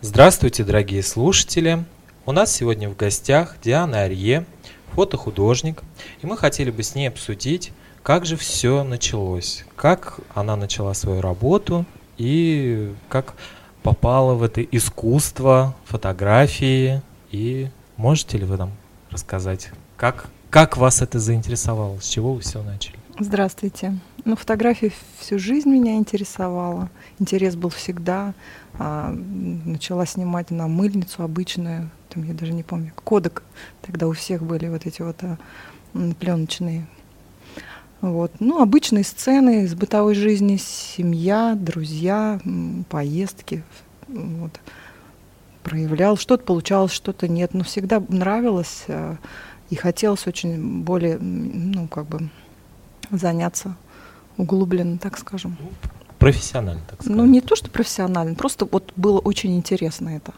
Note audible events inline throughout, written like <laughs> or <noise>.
Здравствуйте, дорогие слушатели! У нас сегодня в гостях Диана Арье, фотохудожник, и мы хотели бы с ней обсудить, как же все началось, как она начала свою работу и как попала в это искусство фотографии. И можете ли вы нам рассказать, как, как вас это заинтересовало, с чего вы все начали? Здравствуйте. Ну, фотография всю жизнь меня интересовала. Интерес был всегда. А, начала снимать на мыльницу обычную, там я даже не помню, кодек. Тогда у всех были вот эти вот а, пленочные. Вот. Ну, обычные сцены из бытовой жизни, семья, друзья, поездки. Вот. Проявлял, что-то получалось, что-то нет. Но всегда нравилось а, и хотелось очень более, ну, как бы заняться углубленно, так скажем. Профессионально, так сказать. Ну, не то, что профессионально, просто вот было очень интересно это.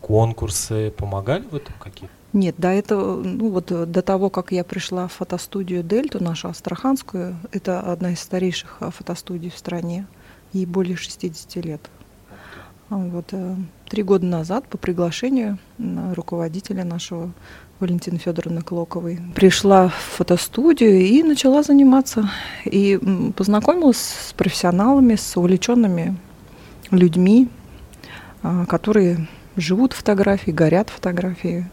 Конкурсы помогали в этом какие Нет, до этого, ну вот до того, как я пришла в фотостудию Дельту, нашу астраханскую, это одна из старейших а, фотостудий в стране, ей более 60 лет. Вот, э, три года назад по приглашению руководителя нашего Валентины Федоровны Клоковой. Пришла в фотостудию и начала заниматься. И познакомилась с профессионалами, с увлеченными людьми, а, которые живут фотографией, горят фотографией.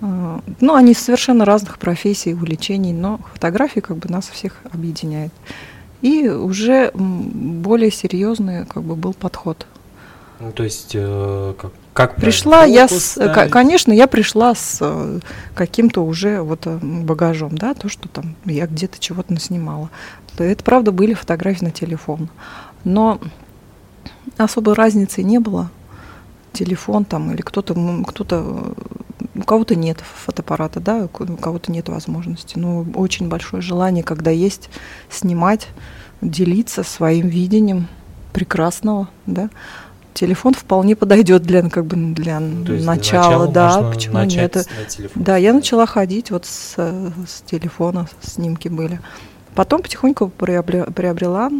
А, ну, они совершенно разных профессий, увлечений, но фотография как бы нас всех объединяет. И уже более серьезный как бы был подход. Ну, то есть э, как как пришла я с, ставить? конечно, я пришла с э, каким-то уже вот э, багажом, да, то, что там я где-то чего-то наснимала. Это, правда, были фотографии на телефон. Но особой разницы не было. Телефон там или кто-то, кто-то, у кого-то нет фотоаппарата, да, у кого-то нет возможности. Но очень большое желание, когда есть, снимать, делиться своим видением прекрасного, да телефон вполне подойдет для как бы для То начала, для да, почему нет? Да, я начала ходить вот с, с телефона, снимки были. Потом потихоньку приобрела, приобрела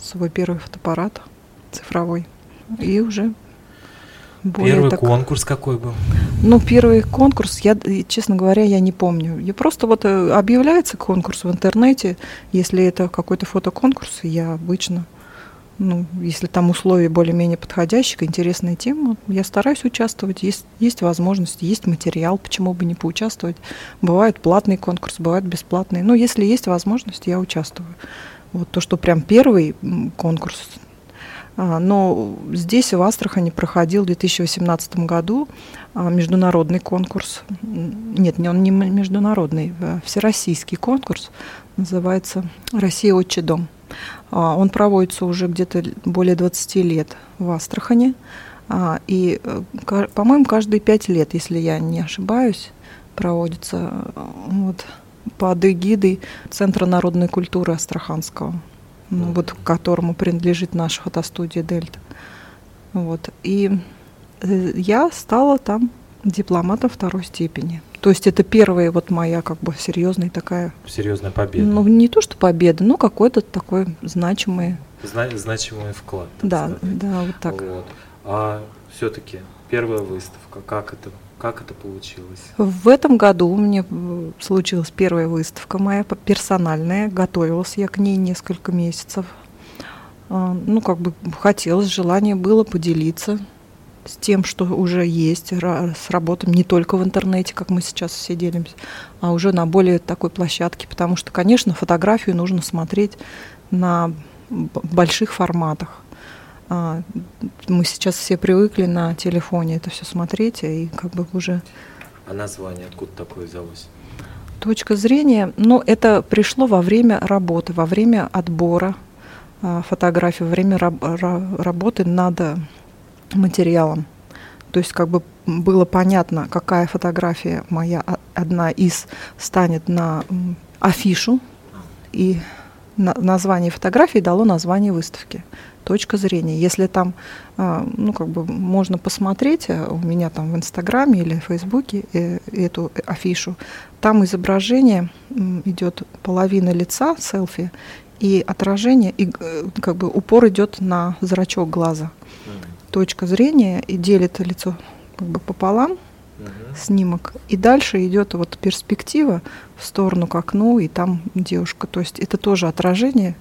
свой первый фотоаппарат цифровой и уже более Первый так... конкурс какой был? Ну, первый конкурс, я, честно говоря, я не помню. Я просто вот э, объявляется конкурс в интернете, если это какой-то фотоконкурс, я обычно ну, если там условия более-менее подходящие, интересная тема, я стараюсь участвовать. Есть, есть возможность, есть материал, почему бы не поучаствовать. Бывают платные конкурсы, бывают бесплатные. Но если есть возможность, я участвую. Вот то, что прям первый конкурс. А, но здесь, в Астрахани, проходил в 2018 году а, международный конкурс. Нет, не он не международный, а всероссийский конкурс. Называется «Россия. Отчий дом». А, он проводится уже где-то более 20 лет в Астрахане. А, и, э, по-моему, каждые пять лет, если я не ошибаюсь, проводится э, вот, под эгидой Центра народной культуры Астраханского, ну, вот, к которому принадлежит наша фотостудия «Дельта». Вот. И э, я стала там дипломатом второй степени. То есть это первая вот моя как бы серьезная такая... Серьезная победа. Ну, не то, что победа, но какой-то такой значимый... Зна- значимый вклад. Да, сказать. да, вот так. Вот. А все-таки первая выставка, как это, как это получилось? В этом году у меня случилась первая выставка моя персональная. Готовилась я к ней несколько месяцев. А, ну, как бы хотелось, желание было поделиться с тем, что уже есть, с работами не только в интернете, как мы сейчас все делимся, а уже на более такой площадке, потому что, конечно, фотографию нужно смотреть на больших форматах. А, мы сейчас все привыкли на телефоне это все смотреть, и как бы уже... А название откуда такое взялось? Точка зрения, ну, это пришло во время работы, во время отбора а, фотографий, во время раб- работы над материалом. То есть как бы было понятно, какая фотография моя одна из станет на афишу, и название фотографии дало название выставки. Точка зрения. Если там, а, ну, как бы можно посмотреть э, у меня там в Инстаграме или в Фейсбуке э, эту афишу, там изображение идет половина лица, селфи, и отражение, и э, как бы упор идет на зрачок глаза. Точка зрения и делит лицо как бы пополам, Мгм. снимок. И дальше идет вот перспектива в сторону к окну, и там девушка. То есть это тоже отражение.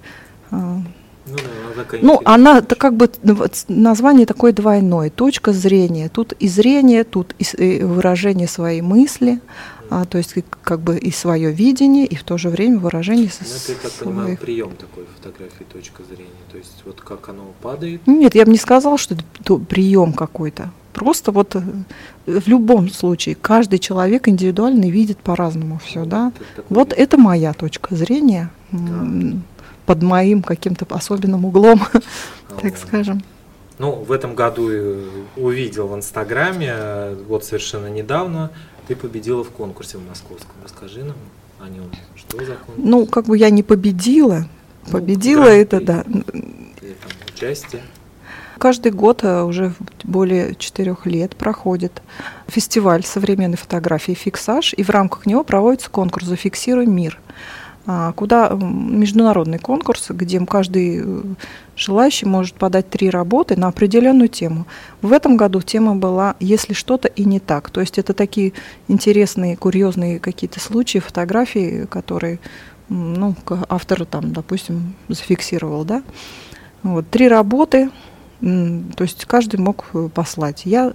а, Ну, да, она Ну, она это как бы ну, название такое двойное. Точка зрения. Тут и зрение, тут и выражение своей мысли, а, то есть как бы и свое видение, и в то же время выражение со- Ну, это, я так понимаю, своих. прием такой фотографии, точка зрения. То есть вот как оно падает. Нет, я бы не сказала, что это прием какой-то. Просто вот э, в любом случае каждый человек индивидуально видит по-разному все, Вот да. это Вот это моя точка зрения м, под моим каким-то особенным углом, <laughs> так Вот. скажем. Ну, в этом году э, увидел в Инстаграме, э, вот совершенно недавно, ты победила в конкурсе в московском. Расскажи нам о нем. Что за конкурс? Ну, как бы я не победила. Ну, Победила это, да. Или там участие? Каждый год а, уже более четырех лет проходит фестиваль современной фотографии «Фиксаж», и в рамках него проводится конкурс «Зафиксируй мир», куда м, международный конкурс, где каждый э, желающий может подать три работы на определенную тему. В этом году тема была «Если что-то и не так». То есть это такие интересные, курьезные какие-то случаи, фотографии, которые ну, автор там, допустим, зафиксировал, да. Вот, три работы, то есть каждый мог э, послать. Я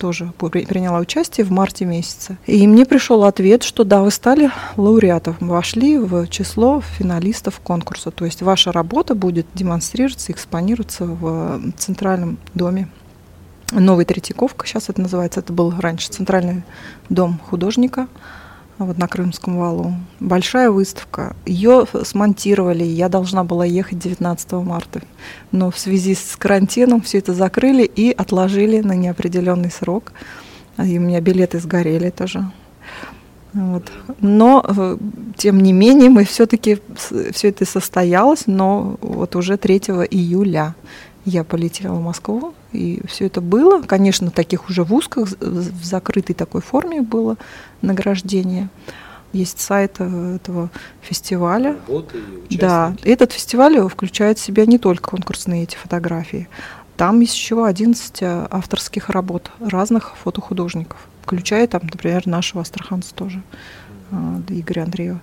тоже при- приняла участие в марте месяце. И мне пришел ответ, что да, вы стали лауреатом, вошли в число финалистов конкурса. То есть ваша работа будет демонстрироваться, экспонироваться в Центральном доме. Новый Третьяковка, сейчас это называется, это был раньше Центральный дом художника вот на Крымском валу. Большая выставка. Ее смонтировали, я должна была ехать 19 марта. Но в связи с карантином все это закрыли и отложили на неопределенный срок. И у меня билеты сгорели тоже. Вот. Но, э, тем не менее, мы все-таки все это состоялось, но вот уже 3 июля я полетела в Москву, и все это было. Конечно, таких уже в узких, в закрытой такой форме было награждение. Есть сайт э, этого фестиваля. Работы и Да, этот фестиваль включает в себя не только конкурсные эти фотографии. Там есть еще 11 э, авторских работ разных фотохудожников, включая там, например, нашего астраханца тоже, э, Игоря Андреева.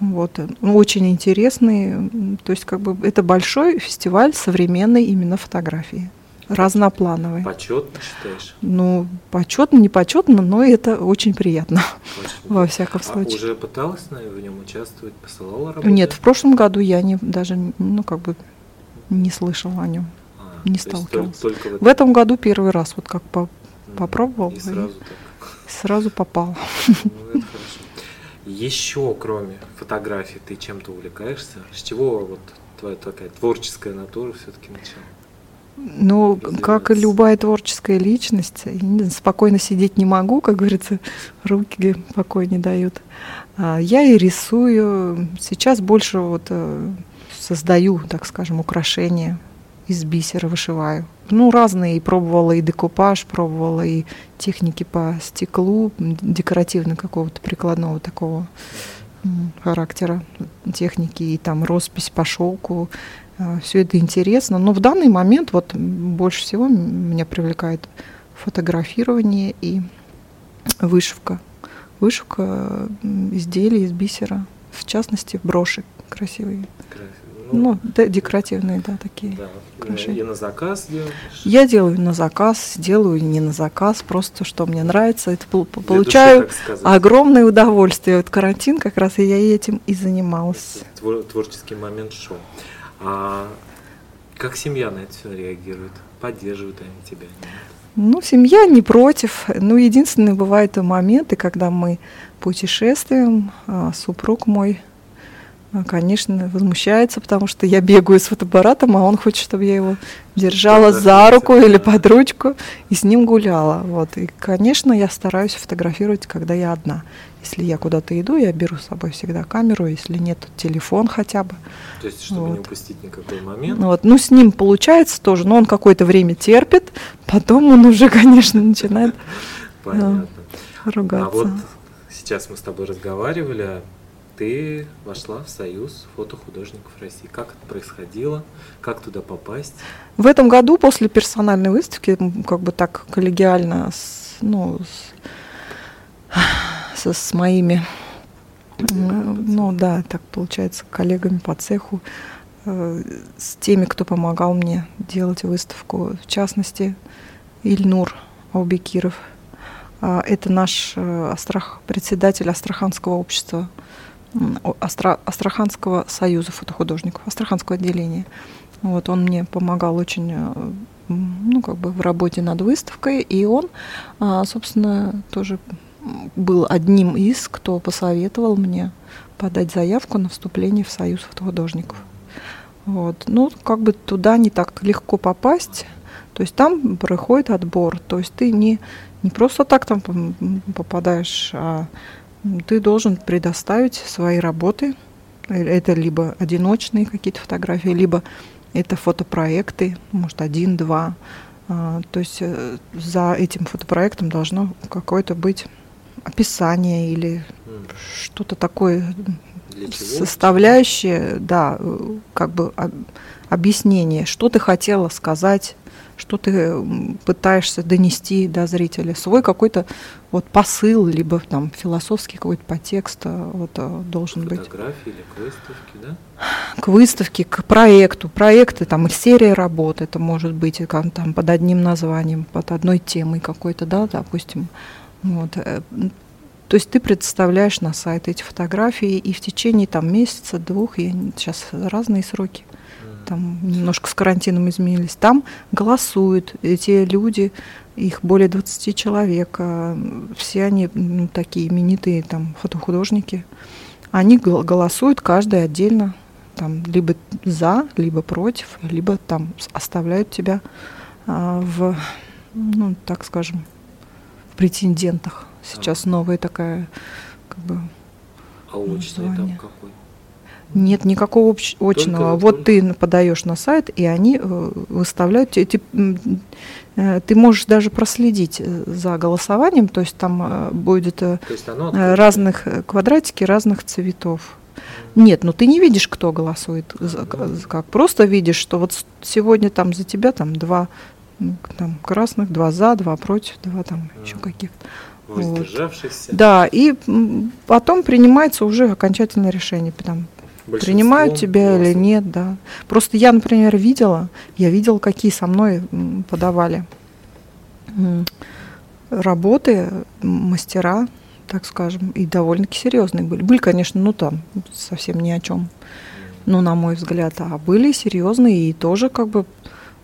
Вот. э, ну, Очень интересный. То есть, как бы это большой фестиваль современной именно фотографии. Разноплановый. Почетно считаешь? Ну, почетно, не почетно, но это очень приятно, Очень. во всяком А случае. уже пыталась наверное, в нем участвовать, посылала работу? Нет, в прошлом году я не, даже, ну, как бы не слышала о нем. А, не сталкивалась. Только, только В этом году первый раз вот как по- попробовал И сразу так. сразу попал. Ну. <laughs> Еще, кроме фотографий, ты чем-то увлекаешься? С чего вот твоя такая творческая натура все-таки начала? Ну, как и любая творческая личность, спокойно сидеть не могу, как говорится, <laughs> руки покой не дают. А, Я и рисую. Сейчас больше вот э, создаю, так скажем, украшения из бисера вышиваю. Ну, разные. Пробовала и декупаж, пробовала и техники по стеклу, декоративно какого-то прикладного такого характера техники, и там роспись по шелку. Все это интересно. Но в данный момент вот больше всего меня привлекает фотографирование и вышивка. Вышивка изделий из бисера, в частности, броши красивые. Красиво. Ну, да, декоративные, да, такие. да. украшения. И на заказ делаешь? Я делаю на заказ, делаю не на заказ, просто что мне нравится. Это души, получаю сказать. огромное удовольствие. Вот карантин как раз и я этим и занималась. Твор- творческий момент шоу. А как семья на это все реагирует? Поддерживают они тебя? Нет? Ну, семья не против. Ну, единственные бывают моменты, когда мы путешествуем, а супруг мой, конечно, возмущается, потому что я бегаю с фотоаппаратом, а он хочет, чтобы я его держала за руку или под ручку и с ним гуляла. Вот. И, конечно, я стараюсь фотографировать, когда я одна. Если я куда-то иду, я беру с собой всегда камеру, если нет, то телефон хотя бы. То есть, чтобы не Вот. упустить никакой момент. Ну Вот. Ну, с ним получается тоже, но он какое-то время терпит, потом он уже, <laughs> конечно, начинает Понятно. ругаться. А вот сейчас мы с тобой разговаривали, ты вошла в Союз фотохудожников России. Как это происходило? Как туда попасть? В этом году после персональной выставки, как бы так коллегиально, с, ну, с, со, с моими, ну да, так получается, коллегами по цеху, э, с теми, кто помогал мне делать выставку, в частности, Ильнур Аубекиров. А, это наш э, Астрах, председатель Астраханского общества Астра, Астраханского союза фотохудожников, Астраханского отделения. Вот он мне помогал очень, э, ну, как бы в работе над выставкой, и он, а, собственно, тоже был одним из, кто посоветовал мне подать заявку на вступление в Союз фотохудожников. Вот. Ну, как бы туда не так легко попасть, то есть там проходит отбор, то есть ты не, не просто так там попадаешь, а ты должен предоставить свои работы. Это либо одиночные какие-то фотографии, либо это фотопроекты, может, один-два. А, то есть э, за этим фотопроектом должно какое-то быть описание или что-то такое составляющее, да, э, как бы объяснение, что ты хотела сказать что ты пытаешься донести до зрителя, свой какой-то вот посыл, либо там философский какой-то подтекст э, вот, э, должен быть. Фотографии или к выставке, да? К выставке, к проекту. Проекты, там, серия работ, это может быть там, под одним названием, под одной темой какой-то, да, допустим. Вот. То есть ты представляешь на сайт эти фотографии, и в течение там месяца, двух, я, сейчас разные сроки, там немножко с карантином изменились, там голосуют эти люди, их более 20 человек, а, все они ну, такие именитые там фотохудожники, они голосуют каждый отдельно, там либо за, либо против, либо там оставляют тебя а, в, ну так скажем, в претендентах. Сейчас новая такая как бы. А очный там какой? Нет никакого общ- очного. Только, вот ты подаешь на сайт, и они э, выставляют. Эти, э, ты можешь даже проследить э, за голосованием, то есть там будет есть разных квадратики разных цветов. Нет, ну ты не видишь, кто голосует, как просто видишь, что вот сегодня там за тебя там два там красных, два за, два против, два там еще каких-то. Воздержавшихся. Вот. Да, и потом принимается уже окончательное решение, там принимают тебя или нет, да. Просто я, например, видела, я видела, какие со мной подавали работы мастера, так скажем, и довольно-таки серьезные были. Были, конечно, ну там совсем ни о чем, ну на мой взгляд, а были серьезные и тоже как бы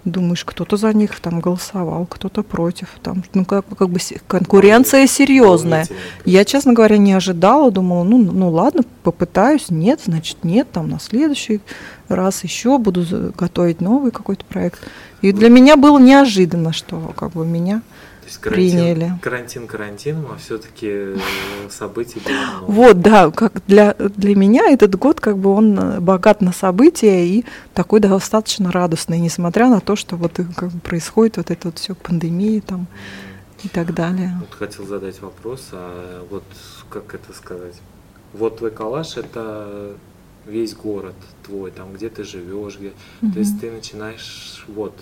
думаешь, кто-то за них там голосовал, кто-то против. Там, ну, как, как бы конкуренция серьезная. Я, честно говоря, не ожидала, думала, ну, ну ладно, попытаюсь, нет, значит нет, там на следующий раз еще буду готовить новый какой-то проект. И для меня было неожиданно, что как бы меня есть карантин, приняли. Карантин карантином, а все-таки э, событий было много. Вот, да, как для, для меня этот год как бы он э, богат на события и такой достаточно радостный, несмотря на то, что вот как бы происходит вот это вот все пандемия там и так далее. Вот хотел задать вопрос, а вот как это сказать? Вот твой коллаж это весь город твой, там где ты живешь, где, угу. то есть ты начинаешь вот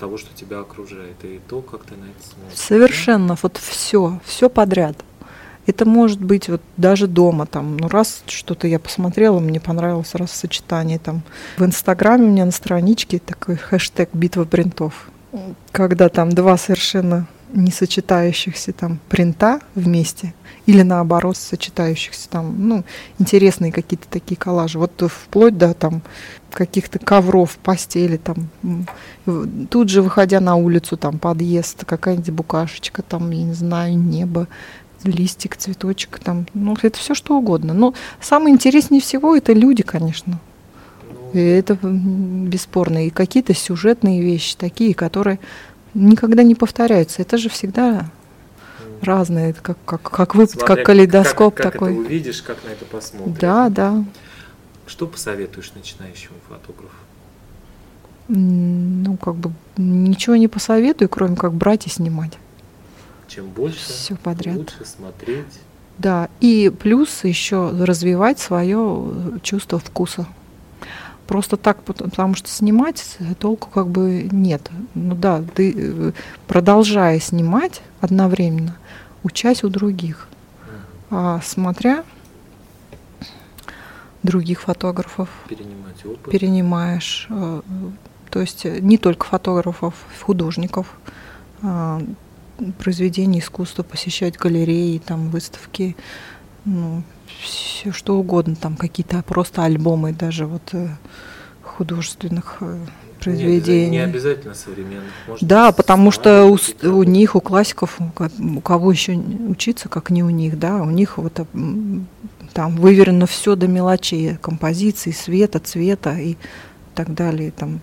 того, что тебя окружает, и то, как ты на это смотришь. Совершенно, да? вот все, все подряд. Это может быть вот даже дома, там, ну раз что-то я посмотрела, мне понравилось раз сочетание там. В Инстаграме у меня на страничке такой хэштег «Битва принтов», когда там два совершенно не сочетающихся там принта вместе или наоборот сочетающихся там, ну, интересные какие-то такие коллажи. Вот вплоть до там каких-то ковров, постели там. Тут же, выходя на улицу, там подъезд, какая-нибудь букашечка, там, я не знаю, небо, листик, цветочек, там, ну, это все что угодно. Но самое интереснее всего это люди, конечно. И это бесспорно. И какие-то сюжетные вещи такие, которые никогда не повторяются. Это же всегда разные, как, как, как, вы, Смотря как калейдоскоп как, как такой. Это увидишь, как на это посмотришь. Да, да. Что посоветуешь начинающему фотографу? Ну, как бы ничего не посоветую, кроме как брать и снимать. Чем больше, все подряд. лучше смотреть. Да, и плюс еще развивать свое чувство вкуса. Просто так, потому что снимать толку как бы нет. Ну да, ты э, продолжая снимать одновременно, учась у других, а смотря других фотографов, Перенимать опыт. перенимаешь. э, То есть не только фотографов, художников, произведений искусства, посещать галереи, там выставки, ну, все что угодно, там какие-то просто альбомы даже вот э, художественных э, произведений. Не обязательно современных. Может Да, потому что у, у них, у классиков, у ко- у кого еще учиться, как не у них, да, у них вот м, там выверено все до мелочей, композиции, света, цвета и так далее. Там.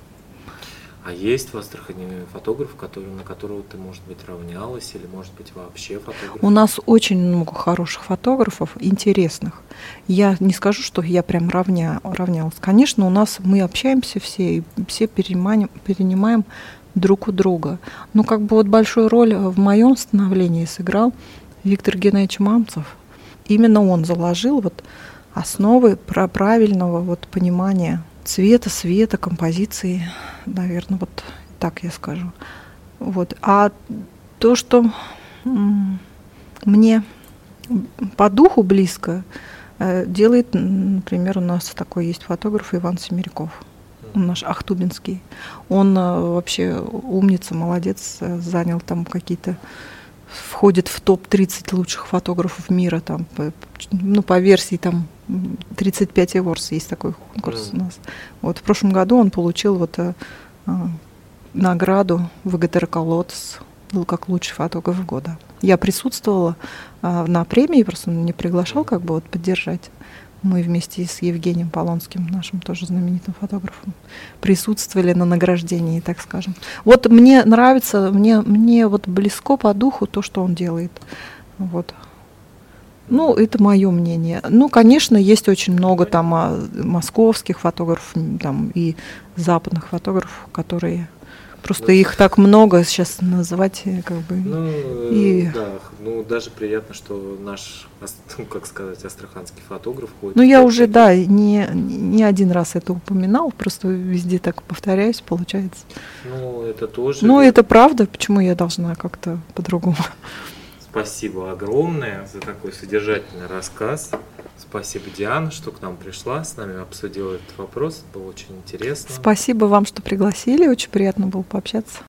А есть в Астрахани фотограф, который, на которого ты, может быть, равнялась, или, может быть, вообще фотограф? У нас очень много хороших фотографов, интересных. Я не скажу, что я прям равня, равнялась. Конечно, у нас мы общаемся все, и все перенимаем, перенимаем друг у друга. Но как бы вот большую роль в моем становлении сыграл Виктор Геннадьевич Мамцев. Именно он заложил вот основы про правильного вот понимания цвета, света, композиции, наверное, вот так я скажу. Вот. А то, что мне по духу близко, э, делает, например, у нас такой есть фотограф Иван Семеряков, наш Ахтубинский. Он э, вообще умница, молодец, э, занял там какие-то входит в топ-30 лучших фотографов мира, там, ну, по версии там 35 Awards есть такой конкурс у Мгм. нас. Вот в прошлом году он получил вот э, а, награду ВГТРК «Лотос», был как лучший фотограф года. Я присутствовала а, на премии, просто он меня приглашал как бы вот поддержать. Мы вместе с Евгением Полонским, нашим тоже знаменитым фотографом, присутствовали на награждении, так скажем. Вот мне нравится, мне, мне вот близко по духу то, что он делает. Вот. Ну, это мое мнение. Ну, конечно, есть очень много там а, московских фотографов там, и западных фотографов, которые просто их так много сейчас называть э, как бы. Ну, э, И- да, ну даже приятно, что наш, ну, как сказать, астраханский фотограф ходит. Ну, я уже, да, не, не один раз это упоминал, просто везде так повторяюсь, получается. Ну, это тоже. Ну, это правда, почему я должна как-то по-другому? Спасибо огромное за такой содержательный рассказ. Спасибо, Диана, что к нам пришла, с нами обсудила этот вопрос. Это было очень интересно. Спасибо вам, что пригласили, очень приятно было пообщаться.